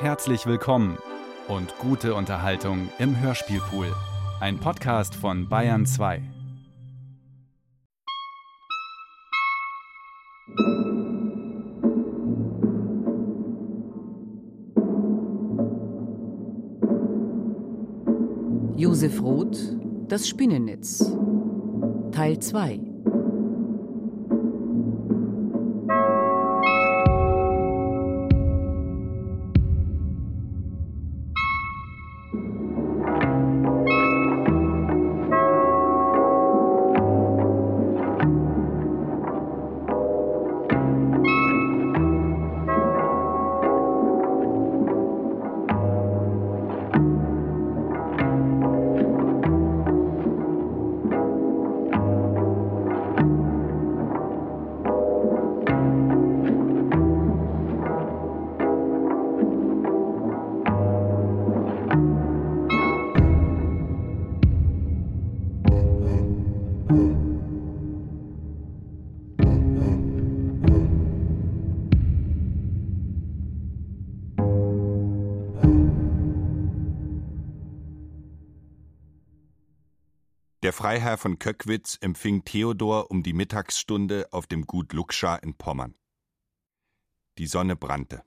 Herzlich willkommen und gute Unterhaltung im Hörspielpool. Ein Podcast von Bayern 2. Josef Roth, Das Spinnennetz. Teil 2. Freiherr von Köckwitz empfing Theodor um die Mittagsstunde auf dem Gut Luckscha in Pommern. Die Sonne brannte.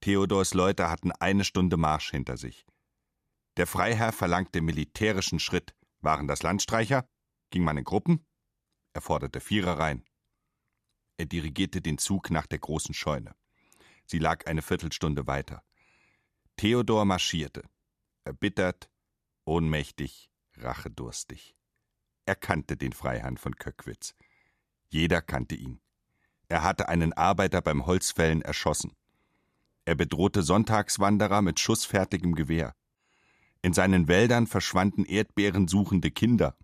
Theodors Leute hatten eine Stunde Marsch hinter sich. Der Freiherr verlangte militärischen Schritt. Waren das Landstreicher? Ging man in Gruppen? Er forderte Vierereien. Er dirigierte den Zug nach der großen Scheune. Sie lag eine Viertelstunde weiter. Theodor marschierte, erbittert, ohnmächtig, rachedurstig. Er kannte den Freiherrn von Köckwitz. Jeder kannte ihn. Er hatte einen Arbeiter beim Holzfällen erschossen. Er bedrohte Sonntagswanderer mit schussfertigem Gewehr. In seinen Wäldern verschwanden erdbeerensuchende Kinder.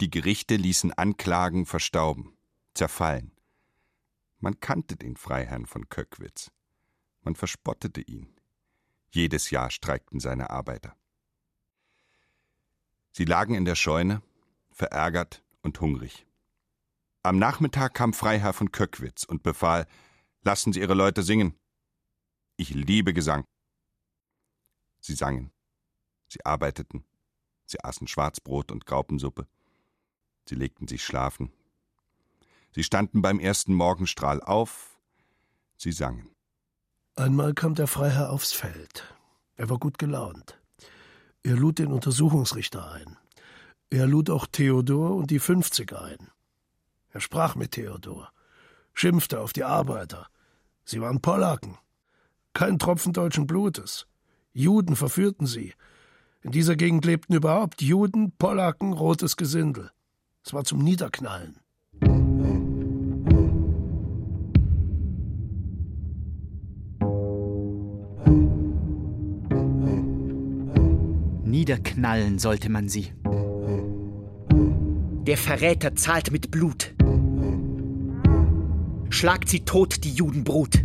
Die Gerichte ließen Anklagen verstauben, zerfallen. Man kannte den Freiherrn von Köckwitz. Man verspottete ihn. Jedes Jahr streikten seine Arbeiter. Sie lagen in der Scheune, verärgert und hungrig. Am Nachmittag kam Freiherr von Köckwitz und befahl, lassen Sie Ihre Leute singen. Ich liebe Gesang. Sie sangen. Sie arbeiteten. Sie aßen Schwarzbrot und Graupensuppe. Sie legten sich schlafen. Sie standen beim ersten Morgenstrahl auf. Sie sangen. Einmal kam der Freiherr aufs Feld. Er war gut gelaunt. Er lud den Untersuchungsrichter ein. Er lud auch Theodor und die Fünfziger ein. Er sprach mit Theodor, schimpfte auf die Arbeiter. Sie waren Polacken. Kein Tropfen deutschen Blutes. Juden verführten sie. In dieser Gegend lebten überhaupt Juden, Polacken, rotes Gesindel. Es war zum Niederknallen. Niederknallen sollte man sie. Der Verräter zahlt mit Blut. Schlagt sie tot, die Judenbrut.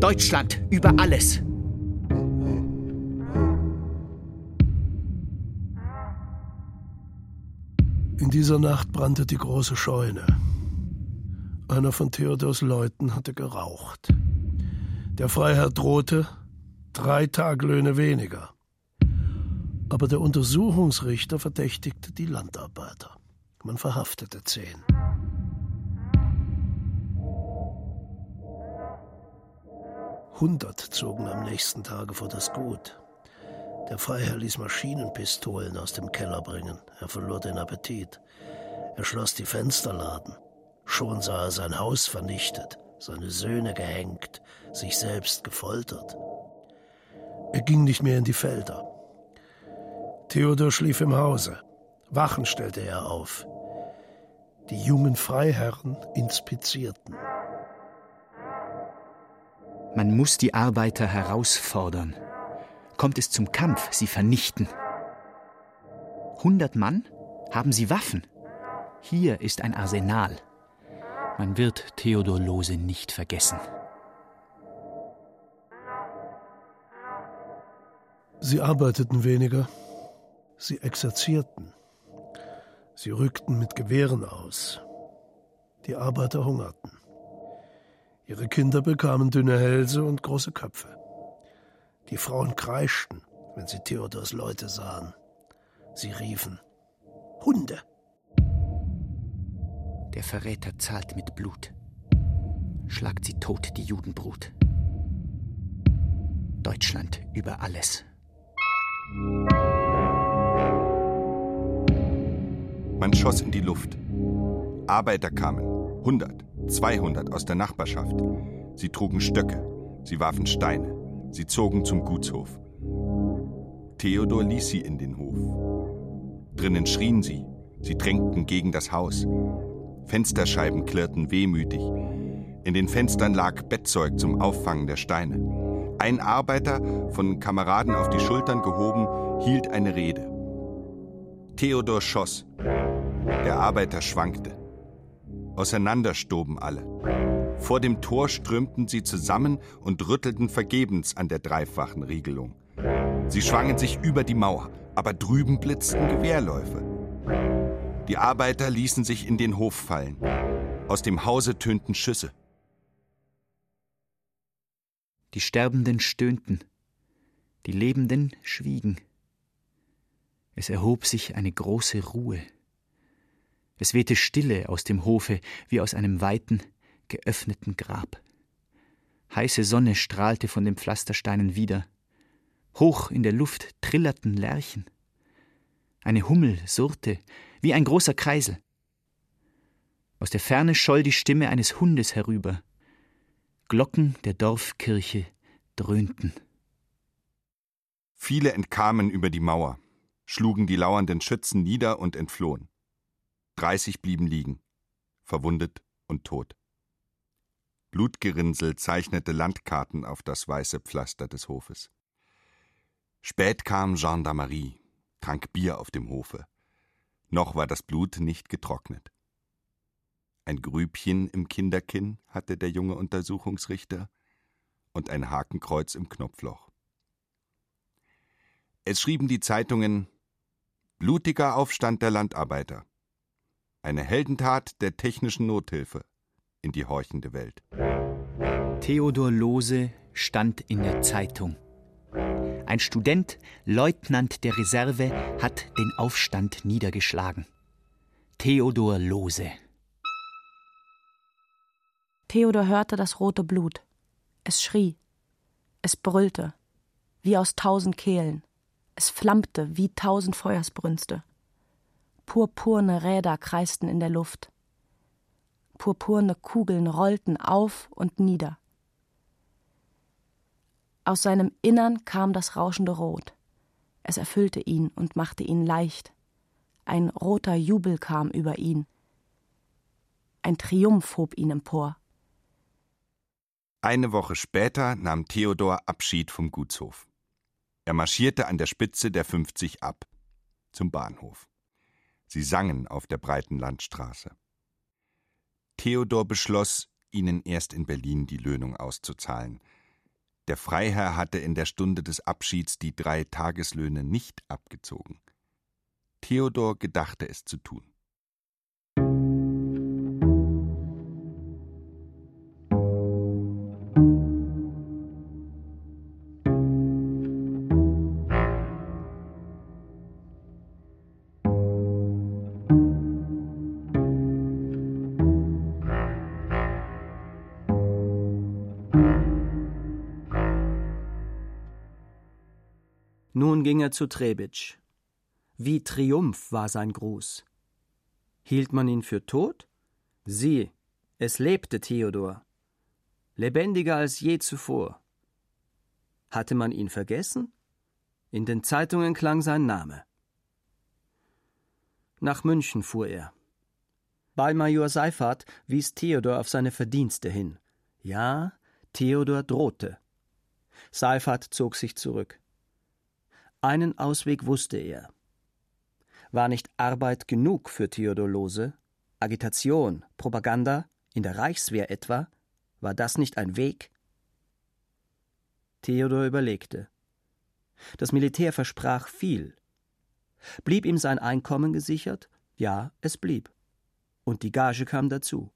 Deutschland über alles. In dieser Nacht brannte die große Scheune. Einer von Theodors Leuten hatte geraucht. Der Freiherr drohte drei Taglöhne weniger. Aber der Untersuchungsrichter verdächtigte die Landarbeiter. Man verhaftete zehn. Hundert zogen am nächsten Tage vor das Gut. Der Freiherr ließ Maschinenpistolen aus dem Keller bringen. Er verlor den Appetit. Er schloss die Fensterladen. Schon sah er sein Haus vernichtet, seine Söhne gehängt, sich selbst gefoltert. Er ging nicht mehr in die Felder. Theodor schlief im Hause. Wachen stellte er auf. Die jungen Freiherren inspizierten. Man muss die Arbeiter herausfordern. Kommt es zum Kampf, sie vernichten. Hundert Mann? Haben sie Waffen? Hier ist ein Arsenal. Man wird Theodor Lose nicht vergessen. Sie arbeiteten weniger. Sie exerzierten. Sie rückten mit Gewehren aus. Die Arbeiter hungerten. Ihre Kinder bekamen dünne Hälse und große Köpfe. Die Frauen kreischten, wenn sie Theodors Leute sahen. Sie riefen Hunde. Der Verräter zahlt mit Blut. Schlagt sie tot, die Judenbrut. Deutschland über alles. Man schoss in die Luft. Arbeiter kamen, 100, 200 aus der Nachbarschaft. Sie trugen Stöcke, sie warfen Steine, sie zogen zum Gutshof. Theodor ließ sie in den Hof. Drinnen schrien sie, sie drängten gegen das Haus. Fensterscheiben klirrten wehmütig. In den Fenstern lag Bettzeug zum Auffangen der Steine. Ein Arbeiter, von Kameraden auf die Schultern gehoben, hielt eine Rede. Theodor schoss. Der Arbeiter schwankte. Auseinander stoben alle. Vor dem Tor strömten sie zusammen und rüttelten vergebens an der dreifachen Riegelung. Sie schwangen sich über die Mauer, aber drüben blitzten Gewehrläufe. Die Arbeiter ließen sich in den Hof fallen. Aus dem Hause tönten Schüsse. Die Sterbenden stöhnten, die Lebenden schwiegen. Es erhob sich eine große Ruhe. Es wehte Stille aus dem Hofe wie aus einem weiten, geöffneten Grab. Heiße Sonne strahlte von den Pflastersteinen wieder. Hoch in der Luft trillerten Lerchen. Eine Hummel surrte wie ein großer Kreisel. Aus der Ferne scholl die Stimme eines Hundes herüber. Glocken der Dorfkirche dröhnten. Viele entkamen über die Mauer, schlugen die lauernden Schützen nieder und entflohen. Dreißig blieben liegen, verwundet und tot. Blutgerinnsel zeichnete Landkarten auf das weiße Pflaster des Hofes. Spät kam Gendarmerie, trank Bier auf dem Hofe. Noch war das Blut nicht getrocknet. Ein Grübchen im Kinderkinn hatte der junge Untersuchungsrichter und ein Hakenkreuz im Knopfloch. Es schrieben die Zeitungen Blutiger Aufstand der Landarbeiter. Eine Heldentat der technischen Nothilfe in die horchende Welt. Theodor Lose stand in der Zeitung. Ein Student, Leutnant der Reserve, hat den Aufstand niedergeschlagen. Theodor Lose. Theodor hörte das rote Blut. Es schrie. Es brüllte, wie aus tausend Kehlen. Es flammte wie tausend Feuersbrünste. Purpurne Räder kreisten in der Luft. Purpurne Kugeln rollten auf und nieder. Aus seinem Innern kam das rauschende Rot. Es erfüllte ihn und machte ihn leicht. Ein roter Jubel kam über ihn. Ein Triumph hob ihn empor. Eine Woche später nahm Theodor Abschied vom Gutshof. Er marschierte an der Spitze der 50 ab, zum Bahnhof. Sie sangen auf der breiten Landstraße. Theodor beschloss, ihnen erst in Berlin die Löhnung auszuzahlen, der Freiherr hatte in der Stunde des Abschieds die drei Tageslöhne nicht abgezogen. Theodor gedachte es zu tun. Ging er zu Trebitsch. Wie Triumph war sein Gruß. Hielt man ihn für tot? Sieh, es lebte Theodor, lebendiger als je zuvor. Hatte man ihn vergessen? In den Zeitungen klang sein Name. Nach München fuhr er. Bei Major Seifert wies Theodor auf seine Verdienste hin. Ja, Theodor drohte. Seifert zog sich zurück. Einen Ausweg wusste er. War nicht Arbeit genug für Theodor Lose? Agitation, Propaganda, in der Reichswehr etwa? War das nicht ein Weg? Theodor überlegte. Das Militär versprach viel. Blieb ihm sein Einkommen gesichert? Ja, es blieb. Und die Gage kam dazu.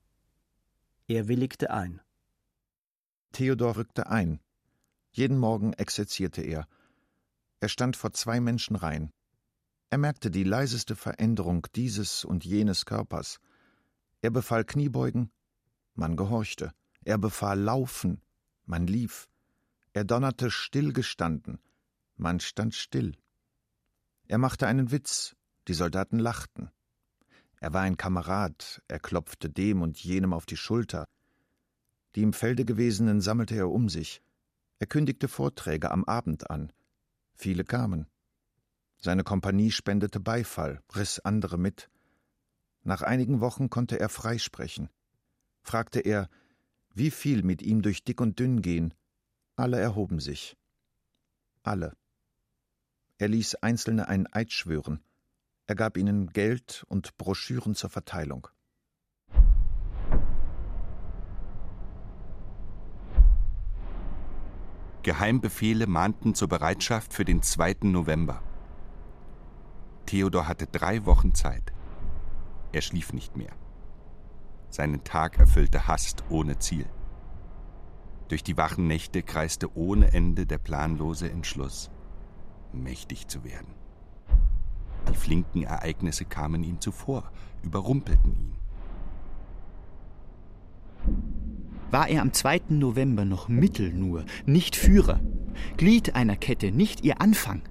Er willigte ein. Theodor rückte ein. Jeden Morgen exerzierte er. Er stand vor zwei Menschenreihen. Er merkte die leiseste Veränderung dieses und jenes Körpers. Er befahl Kniebeugen, man gehorchte. Er befahl Laufen, man lief. Er donnerte stillgestanden, man stand still. Er machte einen Witz, die Soldaten lachten. Er war ein Kamerad, er klopfte dem und jenem auf die Schulter. Die im Felde Gewesenen sammelte er um sich. Er kündigte Vorträge am Abend an. Viele kamen. Seine Kompanie spendete Beifall, riss andere mit. Nach einigen Wochen konnte er freisprechen. Fragte er, wie viel mit ihm durch dick und dünn gehen. Alle erhoben sich. Alle. Er ließ Einzelne einen Eid schwören. Er gab ihnen Geld und Broschüren zur Verteilung. Geheimbefehle mahnten zur Bereitschaft für den 2. November. Theodor hatte drei Wochen Zeit. Er schlief nicht mehr. Seinen Tag erfüllte Hast ohne Ziel. Durch die wachen Nächte kreiste ohne Ende der planlose Entschluss, mächtig zu werden. Die flinken Ereignisse kamen ihm zuvor, überrumpelten ihn. War er am 2. November noch Mittel nur, nicht Führer, Glied einer Kette, nicht ihr Anfang,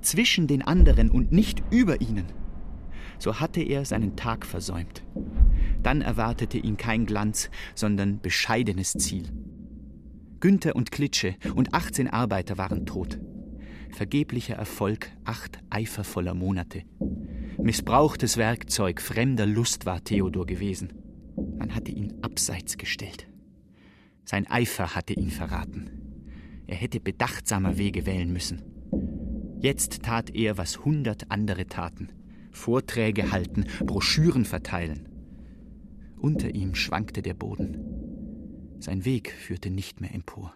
zwischen den anderen und nicht über ihnen, so hatte er seinen Tag versäumt. Dann erwartete ihn kein Glanz, sondern bescheidenes Ziel. Günther und Klitsche und 18 Arbeiter waren tot. Vergeblicher Erfolg acht eifervoller Monate. Missbrauchtes Werkzeug fremder Lust war Theodor gewesen. Man hatte ihn abseits gestellt. Sein Eifer hatte ihn verraten. Er hätte bedachtsamer Wege wählen müssen. Jetzt tat er, was hundert andere taten. Vorträge halten, Broschüren verteilen. Unter ihm schwankte der Boden. Sein Weg führte nicht mehr empor.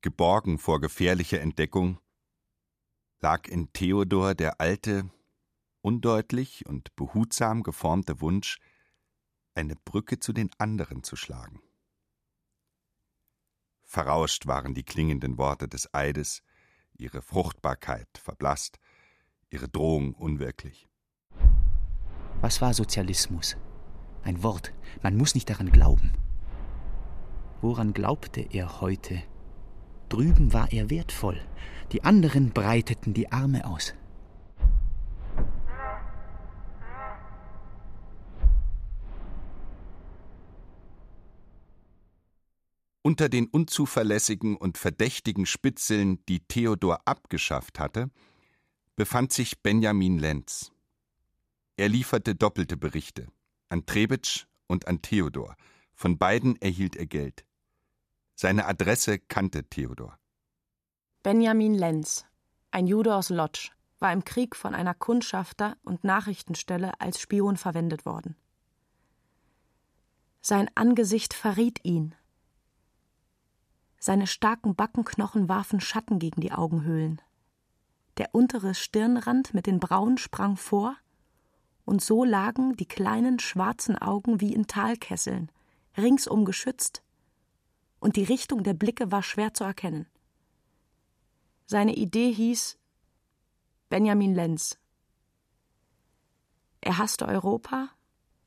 Geborgen vor gefährlicher Entdeckung, lag in Theodor der alte, undeutlich und behutsam geformte Wunsch, eine Brücke zu den anderen zu schlagen. Verrauscht waren die klingenden Worte des Eides, ihre Fruchtbarkeit verblasst, ihre Drohung unwirklich. Was war Sozialismus? Ein Wort, man muss nicht daran glauben. Woran glaubte er heute? Drüben war er wertvoll, die anderen breiteten die Arme aus. Unter den unzuverlässigen und verdächtigen Spitzeln, die Theodor abgeschafft hatte, befand sich Benjamin Lenz. Er lieferte doppelte Berichte an Trebitsch und an Theodor. Von beiden erhielt er Geld. Seine Adresse kannte Theodor. Benjamin Lenz, ein Jude aus Lodz, war im Krieg von einer Kundschafter- und Nachrichtenstelle als Spion verwendet worden. Sein Angesicht verriet ihn. Seine starken Backenknochen warfen Schatten gegen die Augenhöhlen. Der untere Stirnrand mit den Brauen sprang vor, und so lagen die kleinen schwarzen Augen wie in Talkesseln, ringsum geschützt, und die Richtung der Blicke war schwer zu erkennen. Seine Idee hieß Benjamin Lenz. Er hasste Europa,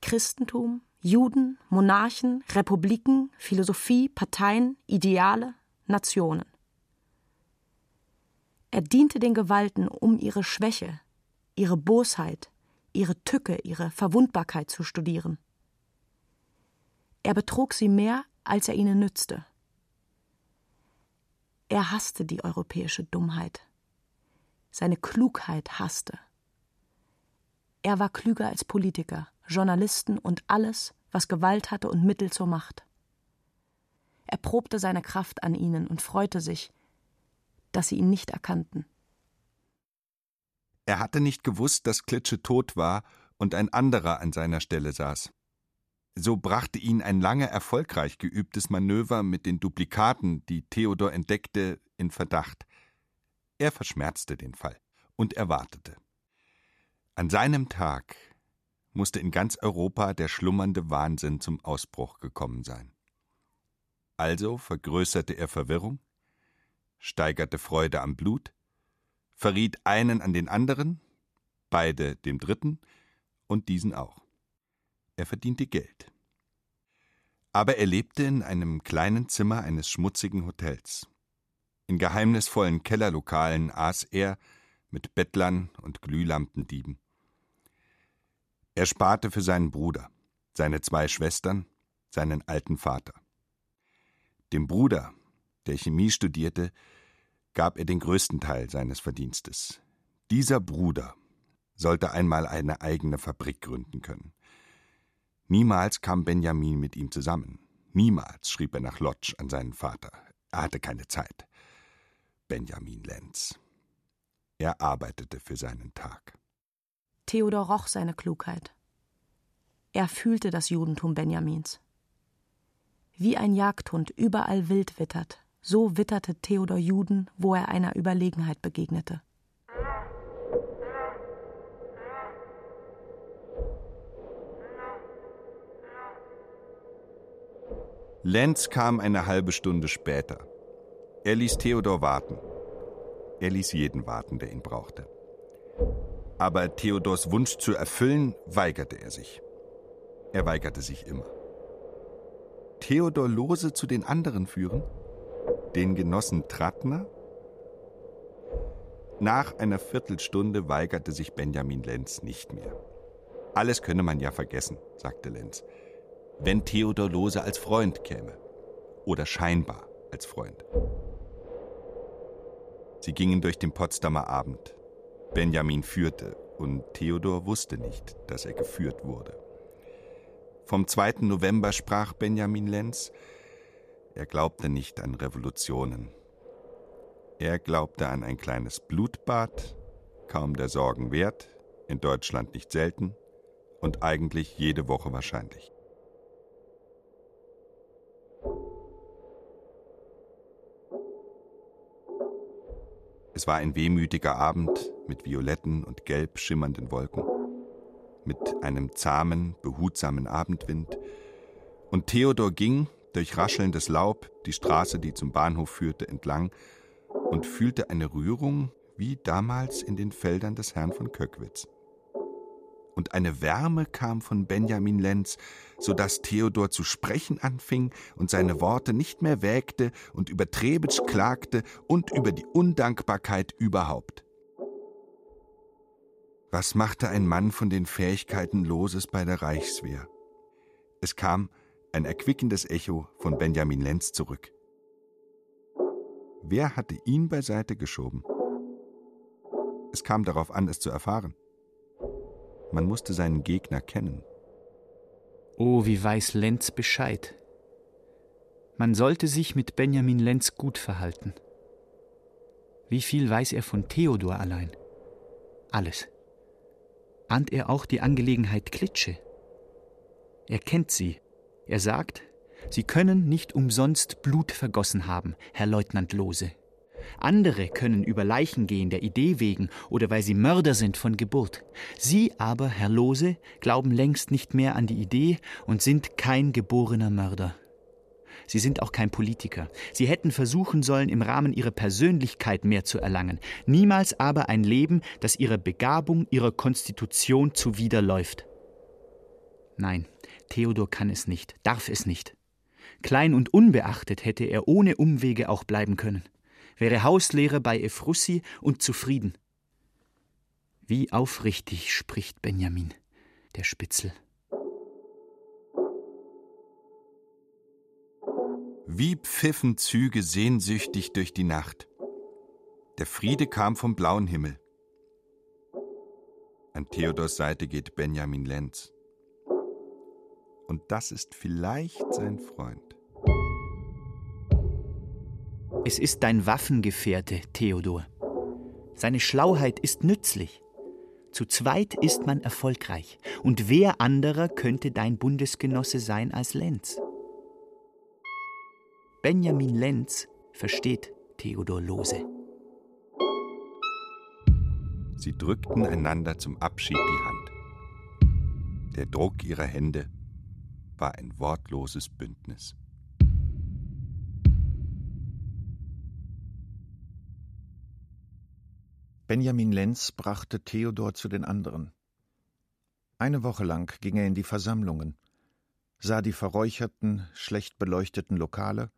Christentum, Juden, Monarchen, Republiken, Philosophie, Parteien, Ideale, Nationen. Er diente den Gewalten, um ihre Schwäche, ihre Bosheit, ihre Tücke, ihre Verwundbarkeit zu studieren. Er betrog sie mehr, als er ihnen nützte. Er hasste die europäische Dummheit. Seine Klugheit hasste. Er war klüger als Politiker, Journalisten und alles, was Gewalt hatte und Mittel zur Macht. Er probte seine Kraft an ihnen und freute sich, dass sie ihn nicht erkannten. Er hatte nicht gewusst, dass Klitsche tot war und ein anderer an seiner Stelle saß. So brachte ihn ein lange erfolgreich geübtes Manöver mit den Duplikaten, die Theodor entdeckte, in Verdacht. Er verschmerzte den Fall und erwartete. An seinem Tag musste in ganz Europa der schlummernde Wahnsinn zum Ausbruch gekommen sein. Also vergrößerte er Verwirrung, steigerte Freude am Blut, verriet einen an den anderen, beide dem dritten und diesen auch. Er verdiente Geld. Aber er lebte in einem kleinen Zimmer eines schmutzigen Hotels. In geheimnisvollen Kellerlokalen aß er mit Bettlern und Glühlampendieben. Er sparte für seinen Bruder, seine zwei Schwestern, seinen alten Vater. Dem Bruder, der Chemie studierte, gab er den größten Teil seines Verdienstes. Dieser Bruder sollte einmal eine eigene Fabrik gründen können. Niemals kam Benjamin mit ihm zusammen. Niemals schrieb er nach Lodge an seinen Vater. Er hatte keine Zeit. Benjamin Lenz. Er arbeitete für seinen Tag. Theodor roch seine Klugheit. Er fühlte das Judentum Benjamins. Wie ein Jagdhund überall wild wittert, so witterte Theodor Juden, wo er einer Überlegenheit begegnete. Lenz kam eine halbe Stunde später. Er ließ Theodor warten. Er ließ jeden warten, der ihn brauchte. Aber Theodors Wunsch zu erfüllen, weigerte er sich. Er weigerte sich immer. Theodor Lose zu den anderen führen? Den Genossen Trattner? Nach einer Viertelstunde weigerte sich Benjamin Lenz nicht mehr. Alles könne man ja vergessen, sagte Lenz wenn Theodor Lose als Freund käme. Oder scheinbar als Freund. Sie gingen durch den Potsdamer Abend. Benjamin führte und Theodor wusste nicht, dass er geführt wurde. Vom 2. November sprach Benjamin Lenz, er glaubte nicht an Revolutionen. Er glaubte an ein kleines Blutbad, kaum der Sorgen wert, in Deutschland nicht selten und eigentlich jede Woche wahrscheinlich. Es war ein wehmütiger Abend mit violetten und gelb schimmernden Wolken, mit einem zahmen, behutsamen Abendwind, und Theodor ging durch raschelndes Laub die Straße, die zum Bahnhof führte, entlang und fühlte eine Rührung wie damals in den Feldern des Herrn von Köckwitz und eine Wärme kam von Benjamin Lenz, so dass Theodor zu sprechen anfing und seine Worte nicht mehr wägte und über Trebitsch klagte und über die Undankbarkeit überhaupt. Was machte ein Mann von den Fähigkeiten Loses bei der Reichswehr? Es kam ein erquickendes Echo von Benjamin Lenz zurück. Wer hatte ihn beiseite geschoben? Es kam darauf an, es zu erfahren. Man musste seinen Gegner kennen. Oh, wie weiß Lenz Bescheid. Man sollte sich mit Benjamin Lenz gut verhalten. Wie viel weiß er von Theodor allein? Alles. Ahnt er auch die Angelegenheit Klitsche? Er kennt sie. Er sagt, Sie können nicht umsonst Blut vergossen haben, Herr Leutnant Lose. Andere können über Leichen gehen der Idee wegen oder weil sie Mörder sind von Geburt. Sie aber, Herr Lose, glauben längst nicht mehr an die Idee und sind kein geborener Mörder. Sie sind auch kein Politiker. Sie hätten versuchen sollen, im Rahmen ihrer Persönlichkeit mehr zu erlangen, niemals aber ein Leben, das ihrer Begabung, ihrer Konstitution zuwiderläuft. Nein, Theodor kann es nicht, darf es nicht. Klein und unbeachtet hätte er ohne Umwege auch bleiben können wäre Hauslehrer bei Ephrussi und zufrieden. Wie aufrichtig spricht Benjamin, der Spitzel. Wie pfiffen Züge sehnsüchtig durch die Nacht. Der Friede kam vom blauen Himmel. An Theodors Seite geht Benjamin Lenz. Und das ist vielleicht sein Freund. Es ist dein Waffengefährte, Theodor. Seine Schlauheit ist nützlich. Zu zweit ist man erfolgreich. Und wer anderer könnte dein Bundesgenosse sein als Lenz? Benjamin Lenz versteht Theodor Lose. Sie drückten einander zum Abschied die Hand. Der Druck ihrer Hände war ein wortloses Bündnis. Benjamin Lenz brachte Theodor zu den anderen. Eine Woche lang ging er in die Versammlungen, sah die verräucherten, schlecht beleuchteten Lokale,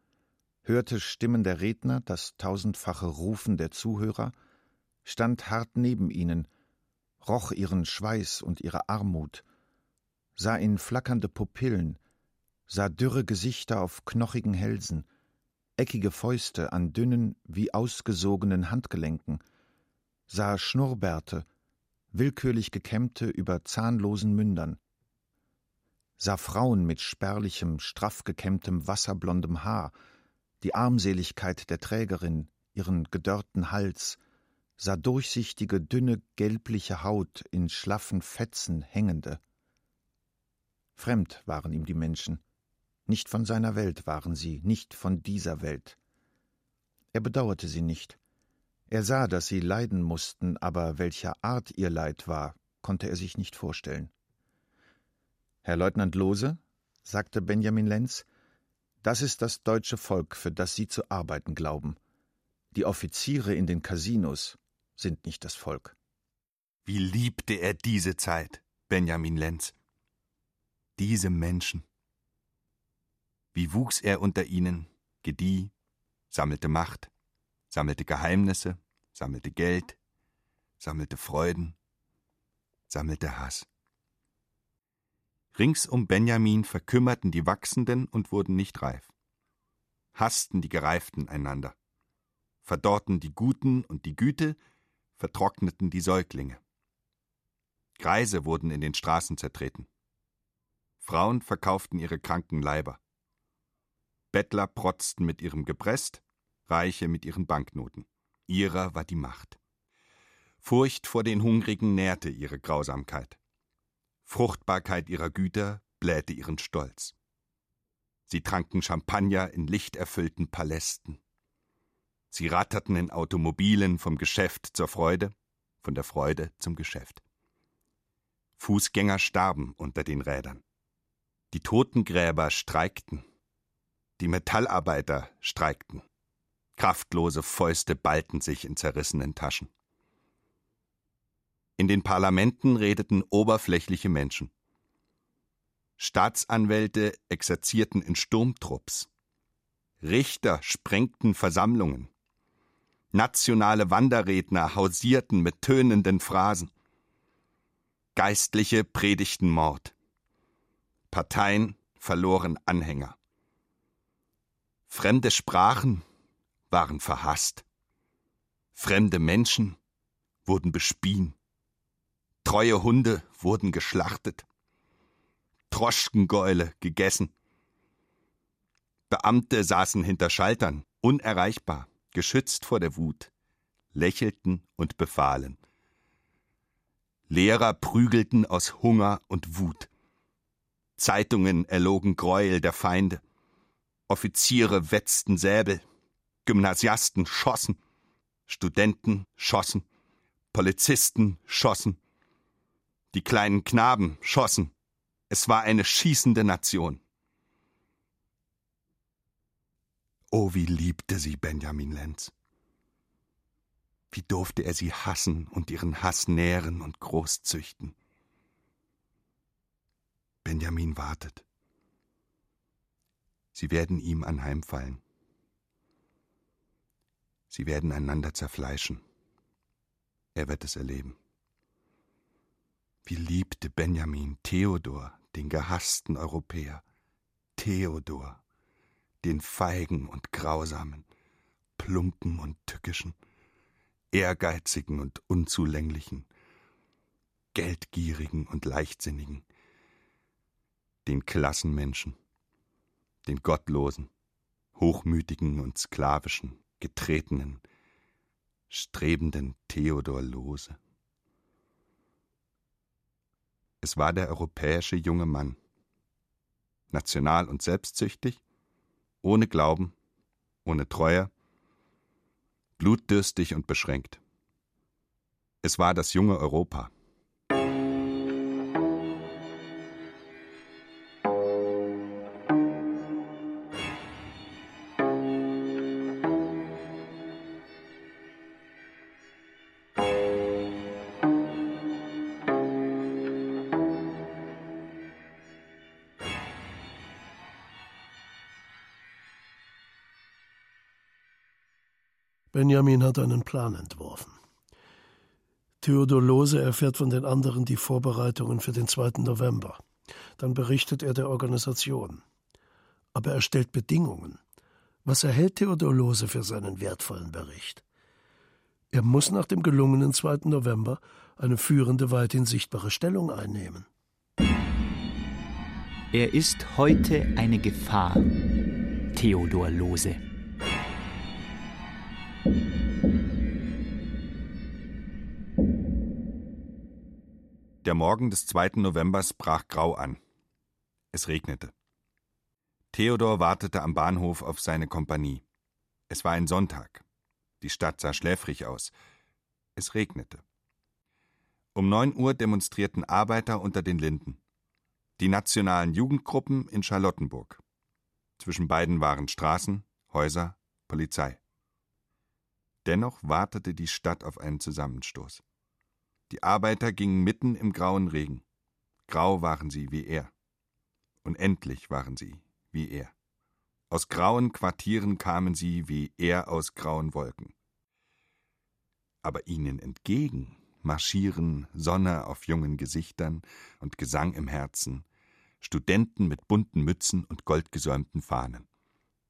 hörte Stimmen der Redner, das tausendfache Rufen der Zuhörer, stand hart neben ihnen, roch ihren Schweiß und ihre Armut, sah in flackernde Pupillen, sah dürre Gesichter auf knochigen Hälsen, eckige Fäuste an dünnen, wie ausgesogenen Handgelenken, sah Schnurrbärte, willkürlich gekämmte über zahnlosen Mündern, sah Frauen mit spärlichem, straff gekämmtem, wasserblondem Haar, die Armseligkeit der Trägerin, ihren gedörrten Hals, sah durchsichtige, dünne, gelbliche Haut in schlaffen Fetzen hängende. Fremd waren ihm die Menschen, nicht von seiner Welt waren sie, nicht von dieser Welt. Er bedauerte sie nicht. Er sah, dass sie leiden mussten, aber welcher Art ihr Leid war, konnte er sich nicht vorstellen. Herr Leutnant Lose, sagte Benjamin Lenz, das ist das deutsche Volk, für das Sie zu arbeiten glauben. Die Offiziere in den Casinos sind nicht das Volk. Wie liebte er diese Zeit, Benjamin Lenz. Diese Menschen. Wie wuchs er unter ihnen, gedieh, sammelte Macht, sammelte Geheimnisse, sammelte Geld, sammelte Freuden, sammelte Hass. Rings um Benjamin verkümmerten die Wachsenden und wurden nicht reif, hassten die Gereiften einander, verdorrten die Guten und die Güte, vertrockneten die Säuglinge. Greise wurden in den Straßen zertreten. Frauen verkauften ihre kranken Leiber. Bettler protzten mit ihrem Gepresst, Reiche mit ihren Banknoten. Ihrer war die Macht. Furcht vor den Hungrigen nährte ihre Grausamkeit. Fruchtbarkeit ihrer Güter blähte ihren Stolz. Sie tranken Champagner in lichterfüllten Palästen. Sie ratterten in Automobilen vom Geschäft zur Freude, von der Freude zum Geschäft. Fußgänger starben unter den Rädern. Die Totengräber streikten, die Metallarbeiter streikten. Kraftlose Fäuste ballten sich in zerrissenen Taschen. In den Parlamenten redeten oberflächliche Menschen. Staatsanwälte exerzierten in Sturmtrupps. Richter sprengten Versammlungen. Nationale Wanderredner hausierten mit tönenden Phrasen. Geistliche predigten Mord. Parteien verloren Anhänger. Fremde Sprachen waren verhasst. Fremde Menschen wurden bespien. Treue Hunde wurden geschlachtet. Troschkengäule gegessen. Beamte saßen hinter Schaltern, unerreichbar, geschützt vor der Wut, lächelten und befahlen. Lehrer prügelten aus Hunger und Wut. Zeitungen erlogen Gräuel der Feinde. Offiziere wetzten Säbel, Gymnasiasten schossen, Studenten schossen, Polizisten schossen, die kleinen Knaben schossen. Es war eine schießende Nation. Oh, wie liebte sie Benjamin Lenz. Wie durfte er sie hassen und ihren Hass nähren und großzüchten. Benjamin wartet. Sie werden ihm anheimfallen. Sie werden einander zerfleischen. Er wird es erleben. Wie liebte Benjamin Theodor, den gehassten Europäer, Theodor, den feigen und grausamen, plumpen und tückischen, ehrgeizigen und unzulänglichen, geldgierigen und leichtsinnigen, den Klassenmenschen, den Gottlosen, hochmütigen und sklavischen, getretenen, strebenden Theodor Lose. Es war der europäische junge Mann, national und selbstsüchtig, ohne Glauben, ohne Treue, blutdürstig und beschränkt. Es war das junge Europa. Benjamin hat einen Plan entworfen. Theodor Lose erfährt von den anderen die Vorbereitungen für den 2. November. Dann berichtet er der Organisation. Aber er stellt Bedingungen. Was erhält Theodor Lose für seinen wertvollen Bericht? Er muss nach dem gelungenen 2. November eine führende, weithin sichtbare Stellung einnehmen. Er ist heute eine Gefahr, Theodor Lose. Der Morgen des 2. Novembers brach grau an. Es regnete. Theodor wartete am Bahnhof auf seine Kompanie. Es war ein Sonntag. Die Stadt sah schläfrig aus. Es regnete. Um neun Uhr demonstrierten Arbeiter unter den Linden. Die nationalen Jugendgruppen in Charlottenburg. Zwischen beiden waren Straßen, Häuser, Polizei. Dennoch wartete die Stadt auf einen Zusammenstoß. Die Arbeiter gingen mitten im grauen Regen. Grau waren sie wie er. Unendlich waren sie wie er. Aus grauen Quartieren kamen sie wie er aus grauen Wolken. Aber ihnen entgegen marschieren Sonne auf jungen Gesichtern und Gesang im Herzen, Studenten mit bunten Mützen und goldgesäumten Fahnen,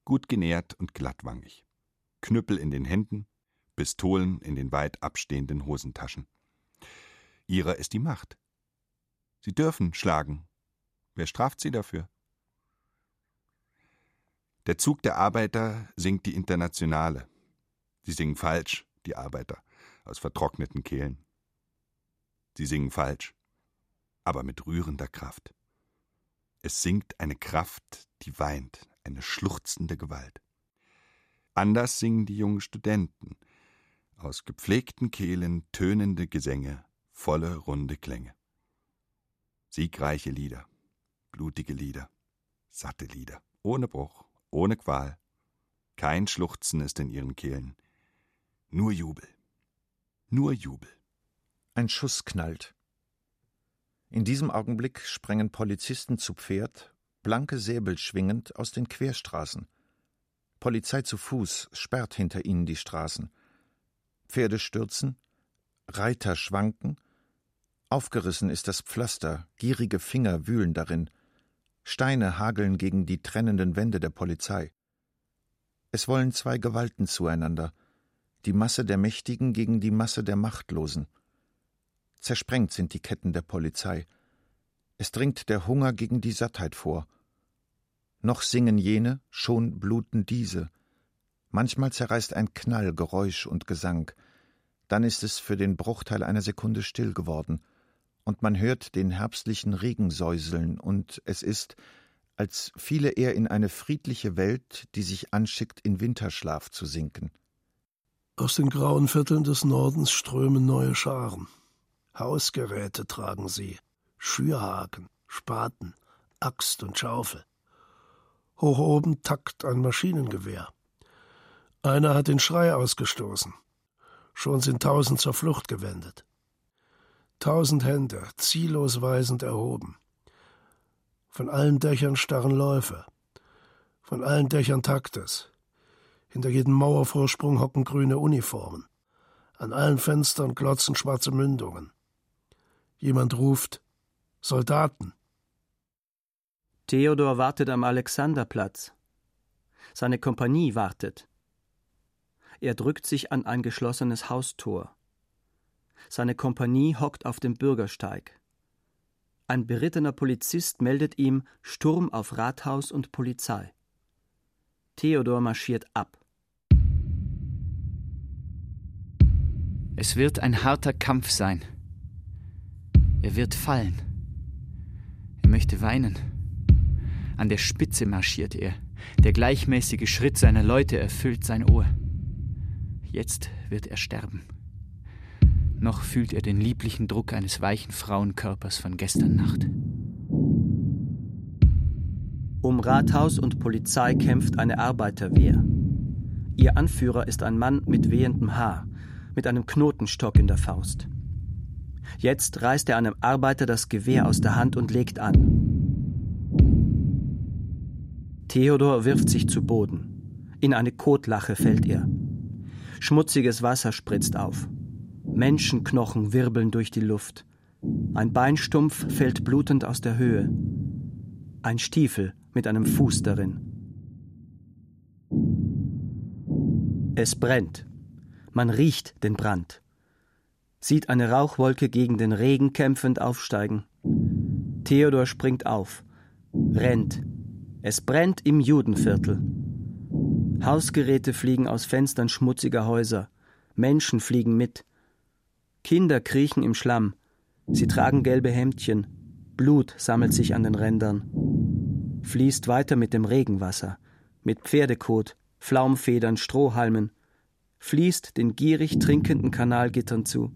gut genährt und glattwangig, Knüppel in den Händen, Pistolen in den weit abstehenden Hosentaschen. Ihrer ist die Macht. Sie dürfen schlagen. Wer straft sie dafür? Der Zug der Arbeiter singt die Internationale. Sie singen falsch, die Arbeiter, aus vertrockneten Kehlen. Sie singen falsch, aber mit rührender Kraft. Es singt eine Kraft, die weint, eine schluchzende Gewalt. Anders singen die jungen Studenten, aus gepflegten Kehlen tönende Gesänge, volle runde Klänge. Siegreiche Lieder, blutige Lieder, satte Lieder, ohne Bruch, ohne Qual. Kein Schluchzen ist in ihren Kehlen. Nur Jubel. Nur Jubel. Ein Schuss knallt. In diesem Augenblick sprengen Polizisten zu Pferd, blanke Säbel schwingend, aus den Querstraßen. Polizei zu Fuß sperrt hinter ihnen die Straßen. Pferde stürzen, Reiter schwanken, aufgerissen ist das Pflaster, gierige Finger wühlen darin, Steine hageln gegen die trennenden Wände der Polizei. Es wollen zwei Gewalten zueinander, die Masse der Mächtigen gegen die Masse der Machtlosen. Zersprengt sind die Ketten der Polizei. Es dringt der Hunger gegen die Sattheit vor. Noch singen jene, schon bluten diese. Manchmal zerreißt ein Knall Geräusch und Gesang. Dann ist es für den Bruchteil einer Sekunde still geworden – und man hört den herbstlichen Regen säuseln, und es ist, als fiele er in eine friedliche Welt, die sich anschickt, in Winterschlaf zu sinken. Aus den grauen Vierteln des Nordens strömen neue Scharen. Hausgeräte tragen sie, Schürhaken, Spaten, Axt und Schaufel. Hoch oben tackt ein Maschinengewehr. Einer hat den Schrei ausgestoßen. Schon sind tausend zur Flucht gewendet. Tausend Hände, ziellos weisend erhoben. Von allen Dächern starren Läufe. Von allen Dächern takt es. Hinter jedem Mauervorsprung hocken grüne Uniformen. An allen Fenstern glotzen schwarze Mündungen. Jemand ruft Soldaten. Theodor wartet am Alexanderplatz. Seine Kompanie wartet. Er drückt sich an ein geschlossenes Haustor. Seine Kompanie hockt auf dem Bürgersteig. Ein berittener Polizist meldet ihm Sturm auf Rathaus und Polizei. Theodor marschiert ab. Es wird ein harter Kampf sein. Er wird fallen. Er möchte weinen. An der Spitze marschiert er. Der gleichmäßige Schritt seiner Leute erfüllt sein Ohr. Jetzt wird er sterben. Noch fühlt er den lieblichen Druck eines weichen Frauenkörpers von gestern Nacht. Um Rathaus und Polizei kämpft eine Arbeiterwehr. Ihr Anführer ist ein Mann mit wehendem Haar, mit einem Knotenstock in der Faust. Jetzt reißt er einem Arbeiter das Gewehr aus der Hand und legt an. Theodor wirft sich zu Boden. In eine Kotlache fällt er. Schmutziges Wasser spritzt auf. Menschenknochen wirbeln durch die Luft. Ein Beinstumpf fällt blutend aus der Höhe. Ein Stiefel mit einem Fuß darin. Es brennt. Man riecht den Brand. Sieht eine Rauchwolke gegen den Regen kämpfend aufsteigen. Theodor springt auf, rennt. Es brennt im Judenviertel. Hausgeräte fliegen aus Fenstern schmutziger Häuser. Menschen fliegen mit. Kinder kriechen im Schlamm. Sie tragen gelbe Hemdchen. Blut sammelt sich an den Rändern. Fließt weiter mit dem Regenwasser, mit Pferdekot, Flaumfedern, Strohhalmen. Fließt den gierig trinkenden Kanalgittern zu.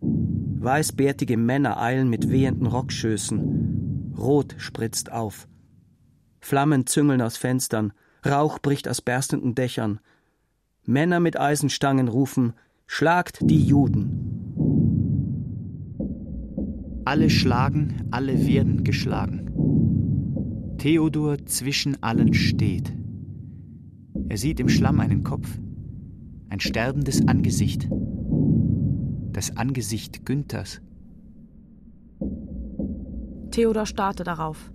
Weißbärtige Männer eilen mit wehenden Rockschößen. Rot spritzt auf. Flammen züngeln aus Fenstern, Rauch bricht aus berstenden Dächern. Männer mit Eisenstangen rufen: Schlagt die Juden! Alle schlagen, alle werden geschlagen. Theodor zwischen allen steht. Er sieht im Schlamm einen Kopf, ein sterbendes Angesicht, das Angesicht Günthers. Theodor starrte darauf.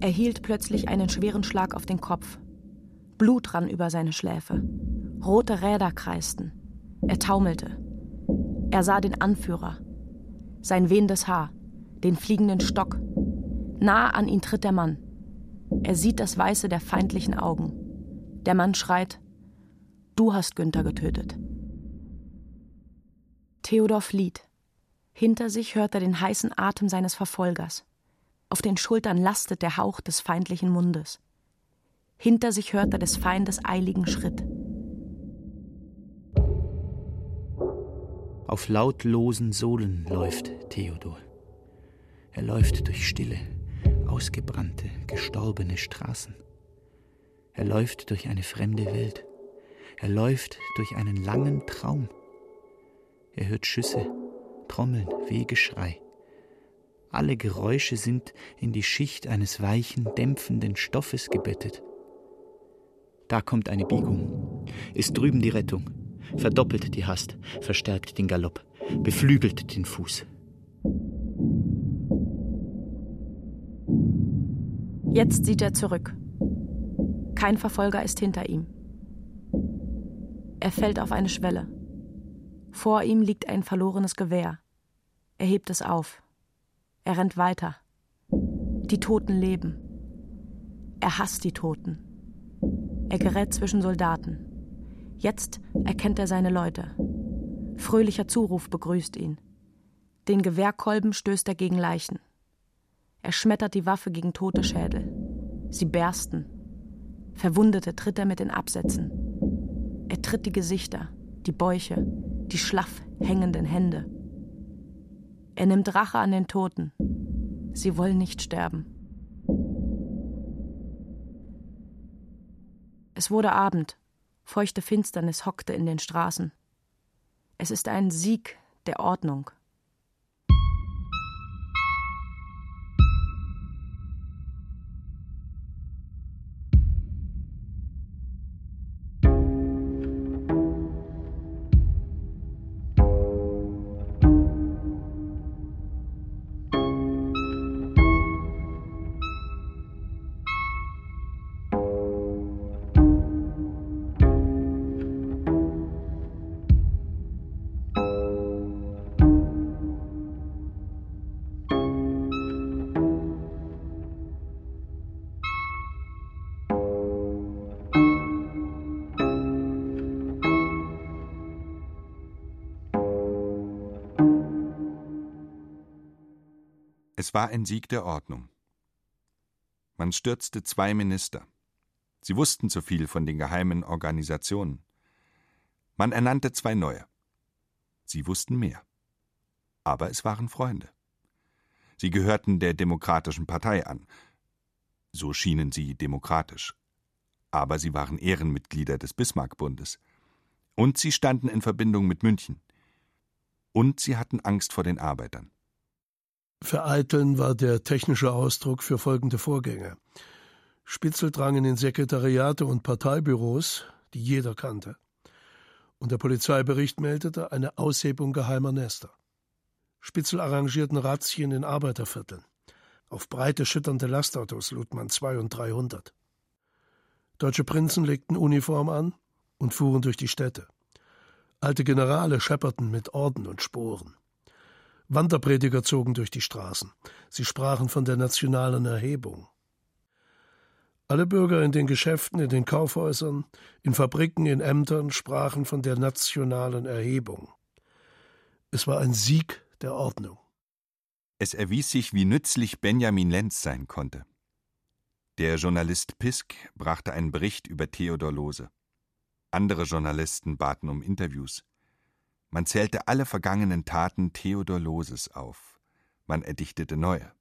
Er hielt plötzlich einen schweren Schlag auf den Kopf. Blut rann über seine Schläfe. Rote Räder kreisten. Er taumelte. Er sah den Anführer. Sein wehendes Haar. Den fliegenden Stock. Nah an ihn tritt der Mann. Er sieht das Weiße der feindlichen Augen. Der Mann schreit: Du hast Günther getötet. Theodor flieht. Hinter sich hört er den heißen Atem seines Verfolgers. Auf den Schultern lastet der Hauch des feindlichen Mundes. Hinter sich hört er des Feindes eiligen Schritt. Auf lautlosen Sohlen läuft Theodor. Er läuft durch stille, ausgebrannte, gestorbene Straßen. Er läuft durch eine fremde Welt. Er läuft durch einen langen Traum. Er hört Schüsse, Trommeln, Wehgeschrei. Alle Geräusche sind in die Schicht eines weichen, dämpfenden Stoffes gebettet. Da kommt eine Biegung. Ist drüben die Rettung. Verdoppelt die Hast, verstärkt den Galopp, beflügelt den Fuß. Jetzt sieht er zurück. Kein Verfolger ist hinter ihm. Er fällt auf eine Schwelle. Vor ihm liegt ein verlorenes Gewehr. Er hebt es auf. Er rennt weiter. Die Toten leben. Er hasst die Toten. Er gerät zwischen Soldaten. Jetzt erkennt er seine Leute. Fröhlicher Zuruf begrüßt ihn. Den Gewehrkolben stößt er gegen Leichen. Er schmettert die Waffe gegen tote Schädel. Sie bersten. Verwundete tritt er mit den Absätzen. Er tritt die Gesichter, die Bäuche, die schlaff hängenden Hände. Er nimmt Rache an den Toten. Sie wollen nicht sterben. Es wurde Abend. Feuchte Finsternis hockte in den Straßen. Es ist ein Sieg der Ordnung. Es war ein Sieg der Ordnung. Man stürzte zwei Minister. Sie wussten zu viel von den geheimen Organisationen. Man ernannte zwei neue. Sie wussten mehr. Aber es waren Freunde. Sie gehörten der Demokratischen Partei an. So schienen sie demokratisch. Aber sie waren Ehrenmitglieder des Bismarckbundes. Und sie standen in Verbindung mit München. Und sie hatten Angst vor den Arbeitern. Vereiteln war der technische Ausdruck für folgende Vorgänge. Spitzel drangen in Sekretariate und Parteibüros, die jeder kannte. und der Polizeibericht meldete eine Aushebung geheimer Nester. Spitzel arrangierten Razzien in Arbeitervierteln. Auf breite, schütternde Lastautos lud man zwei und dreihundert. Deutsche Prinzen legten Uniform an und fuhren durch die Städte. Alte Generale schepperten mit Orden und Sporen. Wanderprediger zogen durch die Straßen. Sie sprachen von der nationalen Erhebung. Alle Bürger in den Geschäften, in den Kaufhäusern, in Fabriken, in Ämtern sprachen von der nationalen Erhebung. Es war ein Sieg der Ordnung. Es erwies sich, wie nützlich Benjamin Lenz sein konnte. Der Journalist Pisk brachte einen Bericht über Theodor Lose. Andere Journalisten baten um Interviews. Man zählte alle vergangenen Taten Theodor Loses auf. Man erdichtete neue.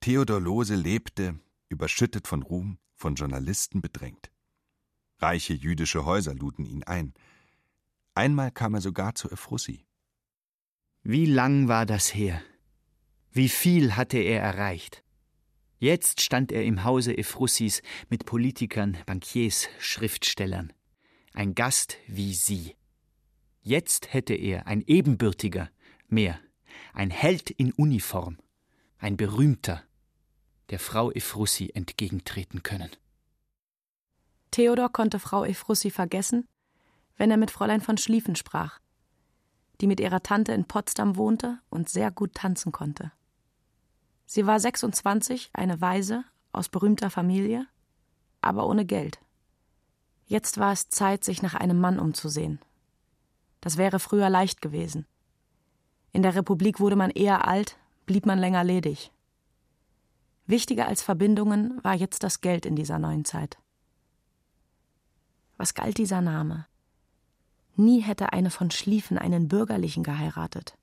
Theodor Lose lebte, überschüttet von Ruhm, von Journalisten bedrängt. Reiche jüdische Häuser luden ihn ein. Einmal kam er sogar zu Ephrussi. Wie lang war das her? Wie viel hatte er erreicht? Jetzt stand er im Hause Ephrussis mit Politikern, Bankiers, Schriftstellern. Ein Gast wie Sie. Jetzt hätte er ein ebenbürtiger, mehr, ein Held in Uniform, ein berühmter, der Frau Ephrussi entgegentreten können. Theodor konnte Frau Ephrussi vergessen, wenn er mit Fräulein von Schlieffen sprach, die mit ihrer Tante in Potsdam wohnte und sehr gut tanzen konnte. Sie war 26, eine Waise, aus berühmter Familie, aber ohne Geld. Jetzt war es Zeit, sich nach einem Mann umzusehen. Das wäre früher leicht gewesen. In der Republik wurde man eher alt, blieb man länger ledig. Wichtiger als Verbindungen war jetzt das Geld in dieser neuen Zeit. Was galt dieser Name? Nie hätte eine von Schlieffen einen Bürgerlichen geheiratet.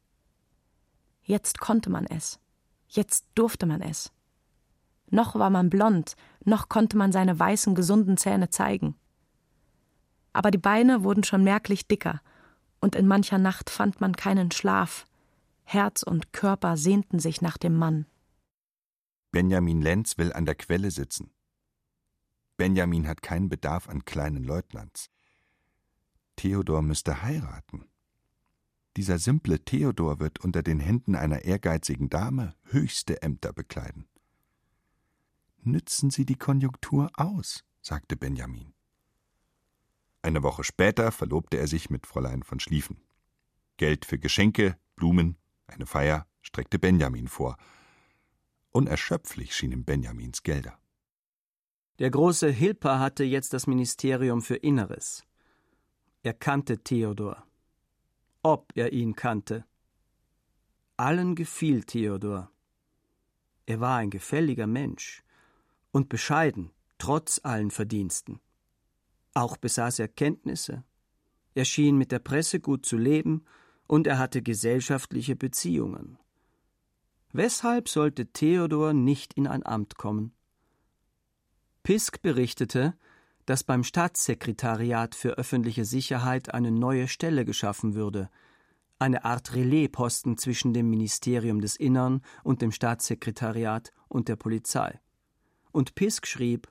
Jetzt konnte man es. Jetzt durfte man es. Noch war man blond, noch konnte man seine weißen, gesunden Zähne zeigen. Aber die Beine wurden schon merklich dicker, und in mancher Nacht fand man keinen Schlaf. Herz und Körper sehnten sich nach dem Mann. Benjamin Lenz will an der Quelle sitzen. Benjamin hat keinen Bedarf an kleinen Leutnants. Theodor müsste heiraten. Dieser simple Theodor wird unter den Händen einer ehrgeizigen Dame höchste Ämter bekleiden. Nützen Sie die Konjunktur aus, sagte Benjamin. Eine Woche später verlobte er sich mit Fräulein von Schlieffen. Geld für Geschenke, Blumen, eine Feier streckte Benjamin vor. Unerschöpflich schienen Benjamins Gelder. Der große Hilper hatte jetzt das Ministerium für Inneres. Er kannte Theodor ob er ihn kannte. Allen gefiel Theodor. Er war ein gefälliger Mensch und bescheiden, trotz allen Verdiensten. Auch besaß er Kenntnisse. Er schien mit der Presse gut zu leben und er hatte gesellschaftliche Beziehungen. Weshalb sollte Theodor nicht in ein Amt kommen? Pisk berichtete, dass beim Staatssekretariat für öffentliche Sicherheit eine neue Stelle geschaffen würde, eine Art Relaisposten zwischen dem Ministerium des Innern und dem Staatssekretariat und der Polizei. Und Pisk schrieb,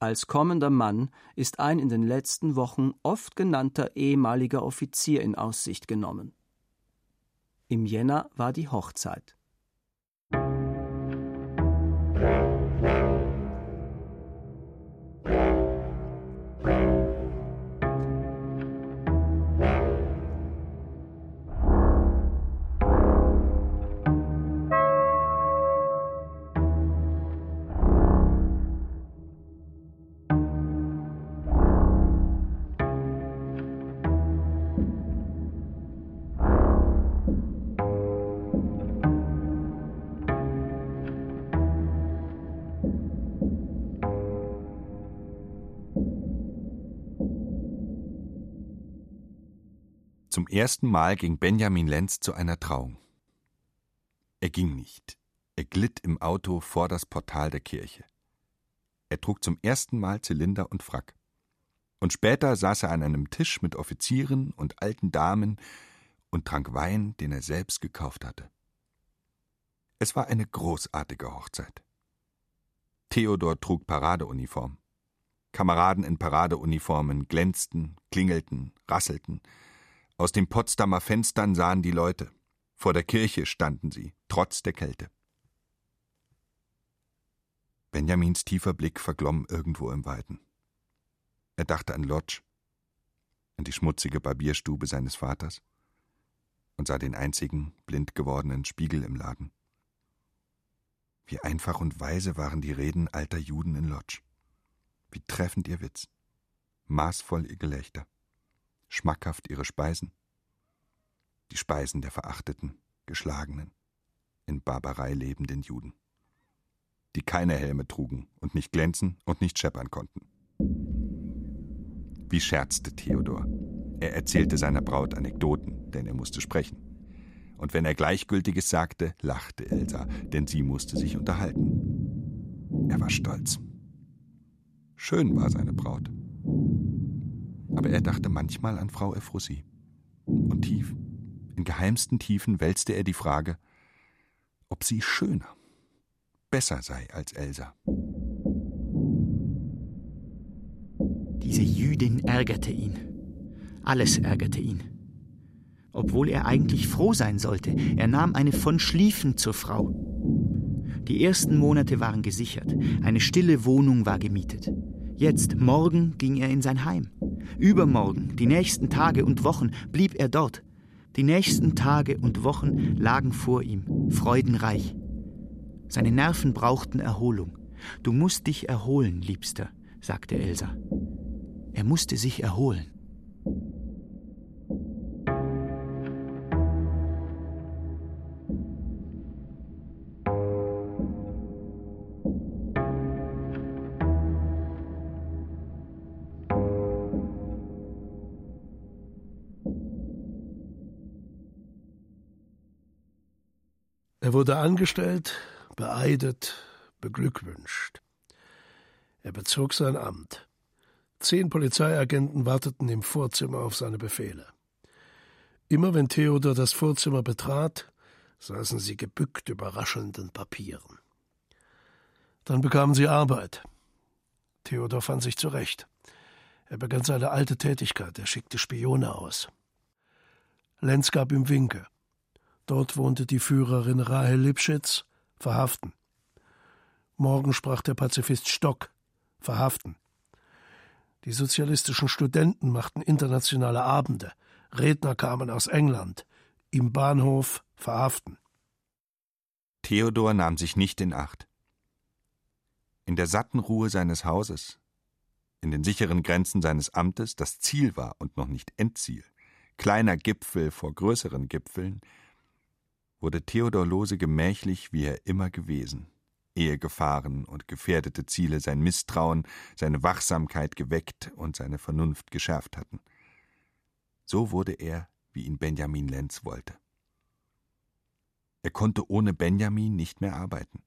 als kommender Mann ist ein in den letzten Wochen oft genannter ehemaliger Offizier in Aussicht genommen. Im Jänner war die Hochzeit. Ersten Mal ging Benjamin Lenz zu einer Trauung. Er ging nicht. Er glitt im Auto vor das Portal der Kirche. Er trug zum ersten Mal Zylinder und Frack. Und später saß er an einem Tisch mit Offizieren und alten Damen und trank Wein, den er selbst gekauft hatte. Es war eine großartige Hochzeit. Theodor trug Paradeuniform. Kameraden in Paradeuniformen glänzten, klingelten, rasselten. Aus den Potsdamer Fenstern sahen die Leute. Vor der Kirche standen sie, trotz der Kälte. Benjamins tiefer Blick verglomm irgendwo im Weiten. Er dachte an Lodge, an die schmutzige Barbierstube seines Vaters und sah den einzigen blind gewordenen Spiegel im Laden. Wie einfach und weise waren die Reden alter Juden in Lodge. Wie treffend ihr Witz, maßvoll ihr Gelächter, schmackhaft ihre Speisen, die Speisen der verachteten, geschlagenen, in Barbarei lebenden Juden, die keine Helme trugen und nicht glänzen und nicht scheppern konnten. Wie scherzte Theodor. Er erzählte seiner Braut Anekdoten, denn er musste sprechen. Und wenn er Gleichgültiges sagte, lachte Elsa, denn sie musste sich unterhalten. Er war stolz. Schön war seine Braut. Aber er dachte manchmal an Frau Ephrussi. Und tief, in geheimsten Tiefen wälzte er die Frage, ob sie schöner, besser sei als Elsa. Diese Jüdin ärgerte ihn. Alles ärgerte ihn. Obwohl er eigentlich froh sein sollte, er nahm eine von Schlieffen zur Frau. Die ersten Monate waren gesichert, eine stille Wohnung war gemietet. Jetzt, morgen, ging er in sein Heim. Übermorgen, die nächsten Tage und Wochen blieb er dort. Die nächsten Tage und Wochen lagen vor ihm, freudenreich. Seine Nerven brauchten Erholung. Du musst dich erholen, Liebster, sagte Elsa. Er musste sich erholen. Er wurde angestellt, beeidet, beglückwünscht. Er bezog sein Amt. Zehn Polizeiagenten warteten im Vorzimmer auf seine Befehle. Immer wenn Theodor das Vorzimmer betrat, saßen sie gebückt über raschelnden Papieren. Dann bekamen sie Arbeit. Theodor fand sich zurecht. Er begann seine alte Tätigkeit, er schickte Spione aus. Lenz gab ihm Winke. Dort wohnte die Führerin Rahel Lipschitz, verhaften. Morgen sprach der Pazifist Stock, verhaften. Die sozialistischen Studenten machten internationale Abende. Redner kamen aus England. Im Bahnhof verhaften. Theodor nahm sich nicht in Acht. In der satten Ruhe seines Hauses, in den sicheren Grenzen seines Amtes, das Ziel war und noch nicht Endziel, kleiner Gipfel vor größeren Gipfeln, wurde Theodor Lose gemächlich, wie er immer gewesen. Ehegefahren und gefährdete Ziele sein Misstrauen, seine Wachsamkeit geweckt und seine Vernunft geschärft hatten. So wurde er, wie ihn Benjamin Lenz wollte. Er konnte ohne Benjamin nicht mehr arbeiten.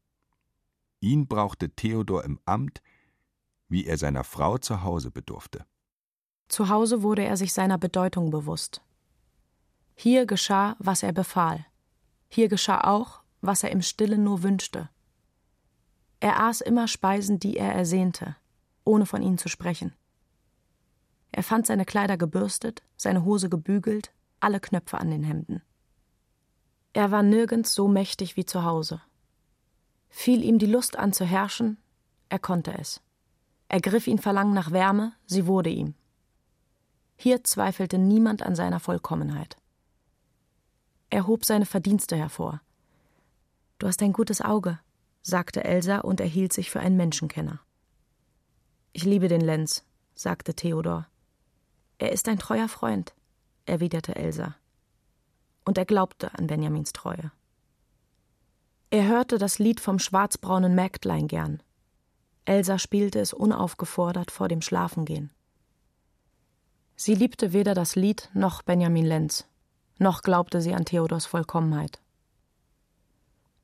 Ihn brauchte Theodor im Amt, wie er seiner Frau zu Hause bedurfte. Zu Hause wurde er sich seiner Bedeutung bewusst. Hier geschah, was er befahl. Hier geschah auch, was er im Stillen nur wünschte. Er aß immer Speisen, die er ersehnte, ohne von ihnen zu sprechen. Er fand seine Kleider gebürstet, seine Hose gebügelt, alle Knöpfe an den Hemden. Er war nirgends so mächtig wie zu Hause. Fiel ihm die Lust an zu herrschen, er konnte es. Ergriff ihn Verlangen nach Wärme, sie wurde ihm. Hier zweifelte niemand an seiner Vollkommenheit. Er hob seine Verdienste hervor. Du hast ein gutes Auge, sagte Elsa und erhielt sich für einen Menschenkenner. Ich liebe den Lenz, sagte Theodor. Er ist ein treuer Freund, erwiderte Elsa. Und er glaubte an Benjamins Treue. Er hörte das Lied vom schwarzbraunen Mägdlein gern. Elsa spielte es unaufgefordert vor dem Schlafengehen. Sie liebte weder das Lied noch Benjamin Lenz, noch glaubte sie an Theodors Vollkommenheit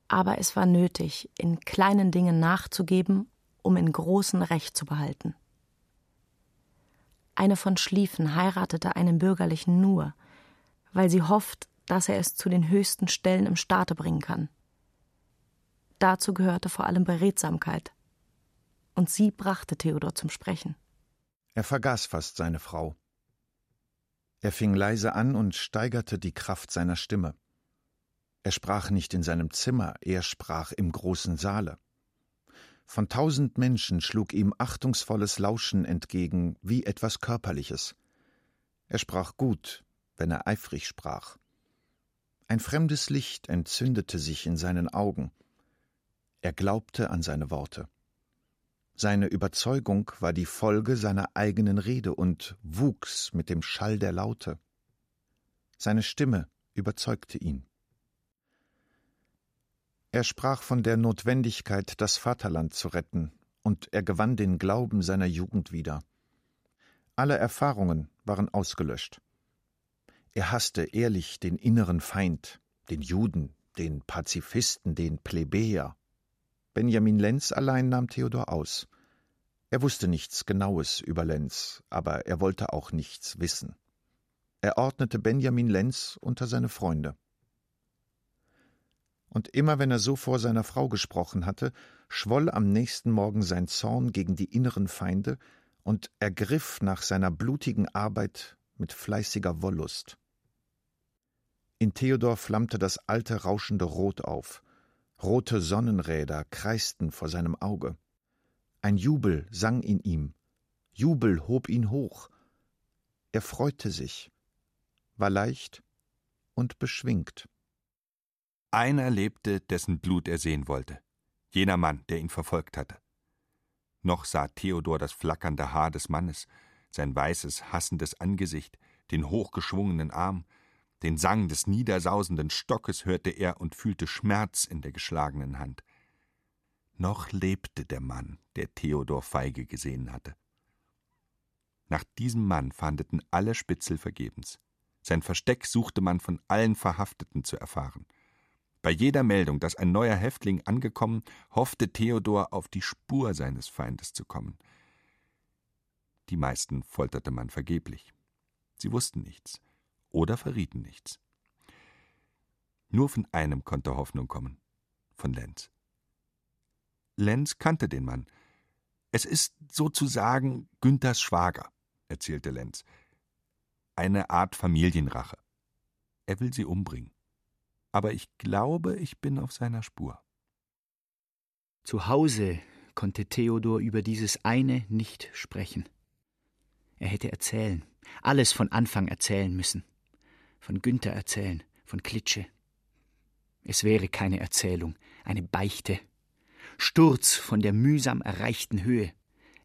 aber es war nötig, in kleinen Dingen nachzugeben, um in großen Recht zu behalten. Eine von Schlieffen heiratete einen Bürgerlichen nur, weil sie hofft, dass er es zu den höchsten Stellen im Staate bringen kann. Dazu gehörte vor allem Beredsamkeit. Und sie brachte Theodor zum Sprechen. Er vergaß fast seine Frau. Er fing leise an und steigerte die Kraft seiner Stimme. Er sprach nicht in seinem Zimmer, er sprach im großen Saale. Von tausend Menschen schlug ihm achtungsvolles Lauschen entgegen, wie etwas Körperliches. Er sprach gut, wenn er eifrig sprach. Ein fremdes Licht entzündete sich in seinen Augen. Er glaubte an seine Worte. Seine Überzeugung war die Folge seiner eigenen Rede und wuchs mit dem Schall der Laute. Seine Stimme überzeugte ihn. Er sprach von der Notwendigkeit, das Vaterland zu retten, und er gewann den Glauben seiner Jugend wieder. Alle Erfahrungen waren ausgelöscht. Er hasste ehrlich den inneren Feind, den Juden, den Pazifisten, den Plebejer. Benjamin Lenz allein nahm Theodor aus. Er wusste nichts Genaues über Lenz, aber er wollte auch nichts wissen. Er ordnete Benjamin Lenz unter seine Freunde und immer wenn er so vor seiner Frau gesprochen hatte, schwoll am nächsten Morgen sein Zorn gegen die inneren Feinde und ergriff nach seiner blutigen Arbeit mit fleißiger Wollust. In Theodor flammte das alte rauschende Rot auf, rote Sonnenräder kreisten vor seinem Auge. Ein Jubel sang in ihm, Jubel hob ihn hoch. Er freute sich, war leicht und beschwingt. Einer lebte, dessen Blut er sehen wollte, jener Mann, der ihn verfolgt hatte. Noch sah Theodor das flackernde Haar des Mannes, sein weißes, hassendes Angesicht, den hochgeschwungenen Arm, den Sang des niedersausenden Stockes hörte er und fühlte Schmerz in der geschlagenen Hand. Noch lebte der Mann, der Theodor Feige gesehen hatte. Nach diesem Mann fahndeten alle Spitzel vergebens. Sein Versteck suchte man von allen Verhafteten zu erfahren. Bei jeder Meldung, dass ein neuer Häftling angekommen, hoffte Theodor auf die Spur seines Feindes zu kommen. Die meisten folterte man vergeblich. Sie wussten nichts oder verrieten nichts. Nur von einem konnte Hoffnung kommen, von Lenz. Lenz kannte den Mann. Es ist sozusagen Günthers Schwager, erzählte Lenz. Eine Art Familienrache. Er will sie umbringen aber ich glaube, ich bin auf seiner Spur. Zu Hause konnte Theodor über dieses eine nicht sprechen. Er hätte erzählen, alles von Anfang erzählen müssen. Von Günther erzählen, von Klitsche. Es wäre keine Erzählung, eine Beichte. Sturz von der mühsam erreichten Höhe.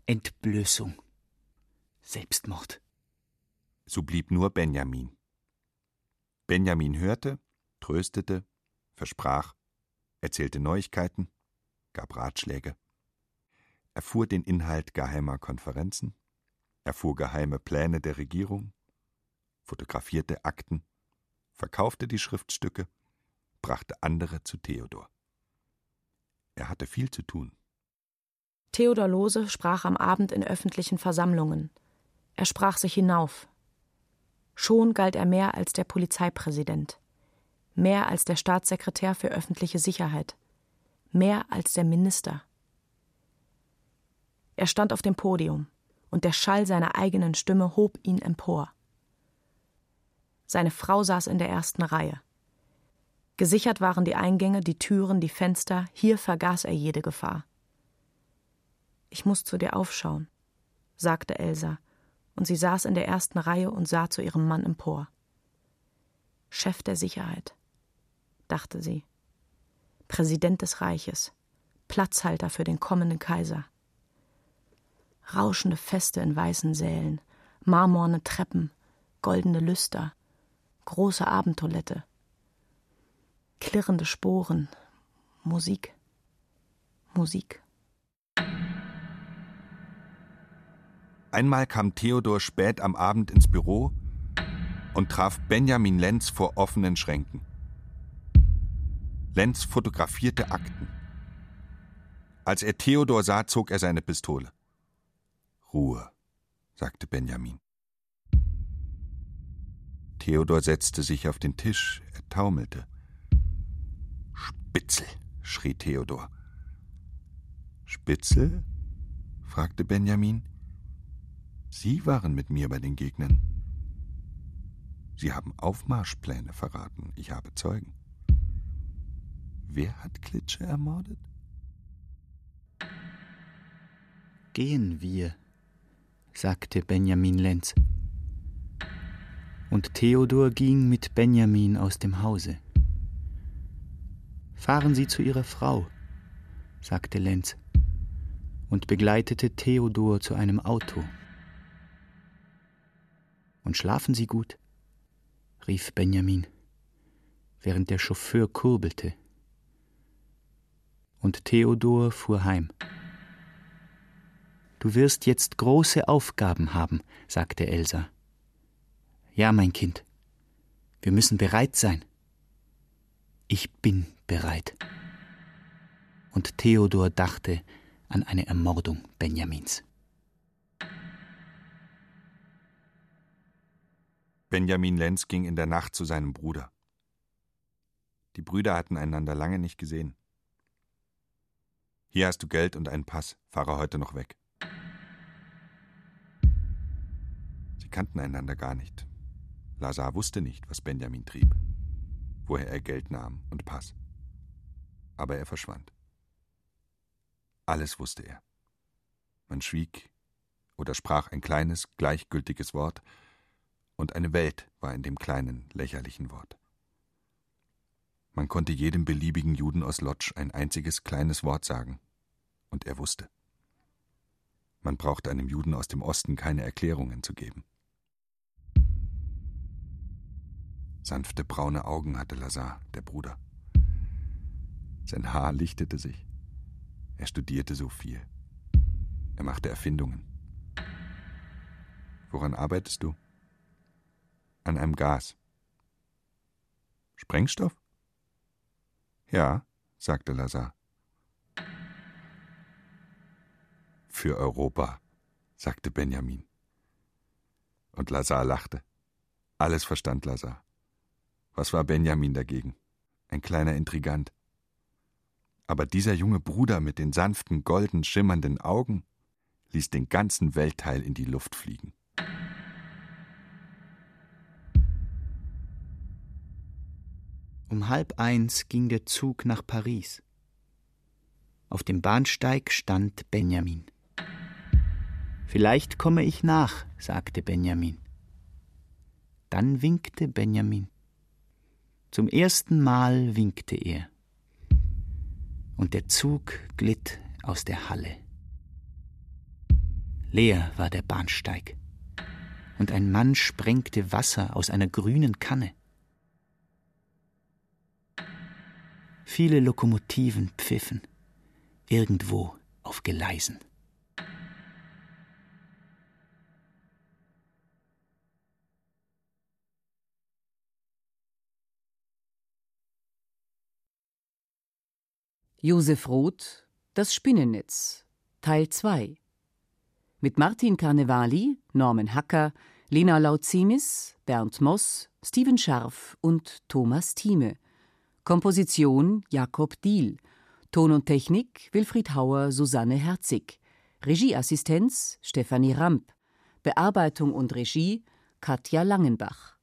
Entblößung. Selbstmord. So blieb nur Benjamin. Benjamin hörte, tröstete, versprach, erzählte Neuigkeiten, gab Ratschläge, erfuhr den Inhalt geheimer Konferenzen, erfuhr geheime Pläne der Regierung, fotografierte Akten, verkaufte die Schriftstücke, brachte andere zu Theodor. Er hatte viel zu tun. Theodor Lose sprach am Abend in öffentlichen Versammlungen. Er sprach sich hinauf. Schon galt er mehr als der Polizeipräsident mehr als der Staatssekretär für öffentliche Sicherheit, mehr als der Minister. Er stand auf dem Podium, und der Schall seiner eigenen Stimme hob ihn empor. Seine Frau saß in der ersten Reihe. Gesichert waren die Eingänge, die Türen, die Fenster, hier vergaß er jede Gefahr. Ich muss zu dir aufschauen, sagte Elsa, und sie saß in der ersten Reihe und sah zu ihrem Mann empor. Chef der Sicherheit dachte sie. Präsident des Reiches, Platzhalter für den kommenden Kaiser. Rauschende Feste in weißen Sälen, marmorne Treppen, goldene Lüster, große Abendtoilette, klirrende Sporen, Musik, Musik. Einmal kam Theodor spät am Abend ins Büro und traf Benjamin Lenz vor offenen Schränken. Lenz fotografierte Akten. Als er Theodor sah, zog er seine Pistole. Ruhe, sagte Benjamin. Theodor setzte sich auf den Tisch, er taumelte. Spitzel, schrie Theodor. Spitzel? fragte Benjamin. Sie waren mit mir bei den Gegnern. Sie haben Aufmarschpläne verraten. Ich habe Zeugen. Wer hat Klitsche ermordet? Gehen wir, sagte Benjamin Lenz. Und Theodor ging mit Benjamin aus dem Hause. Fahren Sie zu Ihrer Frau, sagte Lenz und begleitete Theodor zu einem Auto. Und schlafen Sie gut, rief Benjamin, während der Chauffeur kurbelte. Und Theodor fuhr heim. Du wirst jetzt große Aufgaben haben, sagte Elsa. Ja, mein Kind, wir müssen bereit sein. Ich bin bereit. Und Theodor dachte an eine Ermordung Benjamins. Benjamin Lenz ging in der Nacht zu seinem Bruder. Die Brüder hatten einander lange nicht gesehen. Hier hast du Geld und einen Pass, fahre heute noch weg. Sie kannten einander gar nicht. Lazar wusste nicht, was Benjamin trieb woher er Geld nahm und Pass. Aber er verschwand. Alles wusste er. Man schwieg oder sprach ein kleines, gleichgültiges Wort, und eine Welt war in dem kleinen, lächerlichen Wort. Man konnte jedem beliebigen Juden aus Lodz ein einziges kleines Wort sagen, und er wusste. Man brauchte einem Juden aus dem Osten keine Erklärungen zu geben. Sanfte braune Augen hatte Lazar, der Bruder. Sein Haar lichtete sich. Er studierte so viel. Er machte Erfindungen. Woran arbeitest du? An einem Gas. Sprengstoff? Ja, sagte Lazar. Für Europa, sagte Benjamin. Und Lazar lachte. Alles verstand Lazar. Was war Benjamin dagegen? Ein kleiner Intrigant. Aber dieser junge Bruder mit den sanften, golden schimmernden Augen ließ den ganzen Weltteil in die Luft fliegen. Um halb eins ging der Zug nach Paris. Auf dem Bahnsteig stand Benjamin. Vielleicht komme ich nach, sagte Benjamin. Dann winkte Benjamin. Zum ersten Mal winkte er. Und der Zug glitt aus der Halle. Leer war der Bahnsteig. Und ein Mann sprengte Wasser aus einer grünen Kanne. Viele Lokomotiven pfiffen, irgendwo auf Gleisen. Josef Roth Das Spinnennetz Teil 2 Mit Martin Carnevali, Norman Hacker, Lena Lautzemis, Bernd Moss, Steven Scharf und Thomas Thieme. Komposition Jakob Diehl. Ton und Technik Wilfried Hauer, Susanne Herzig. Regieassistenz Stefanie Ramp. Bearbeitung und Regie Katja Langenbach.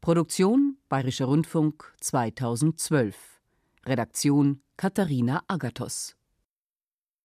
Produktion Bayerischer Rundfunk 2012. Redaktion Katharina Agathos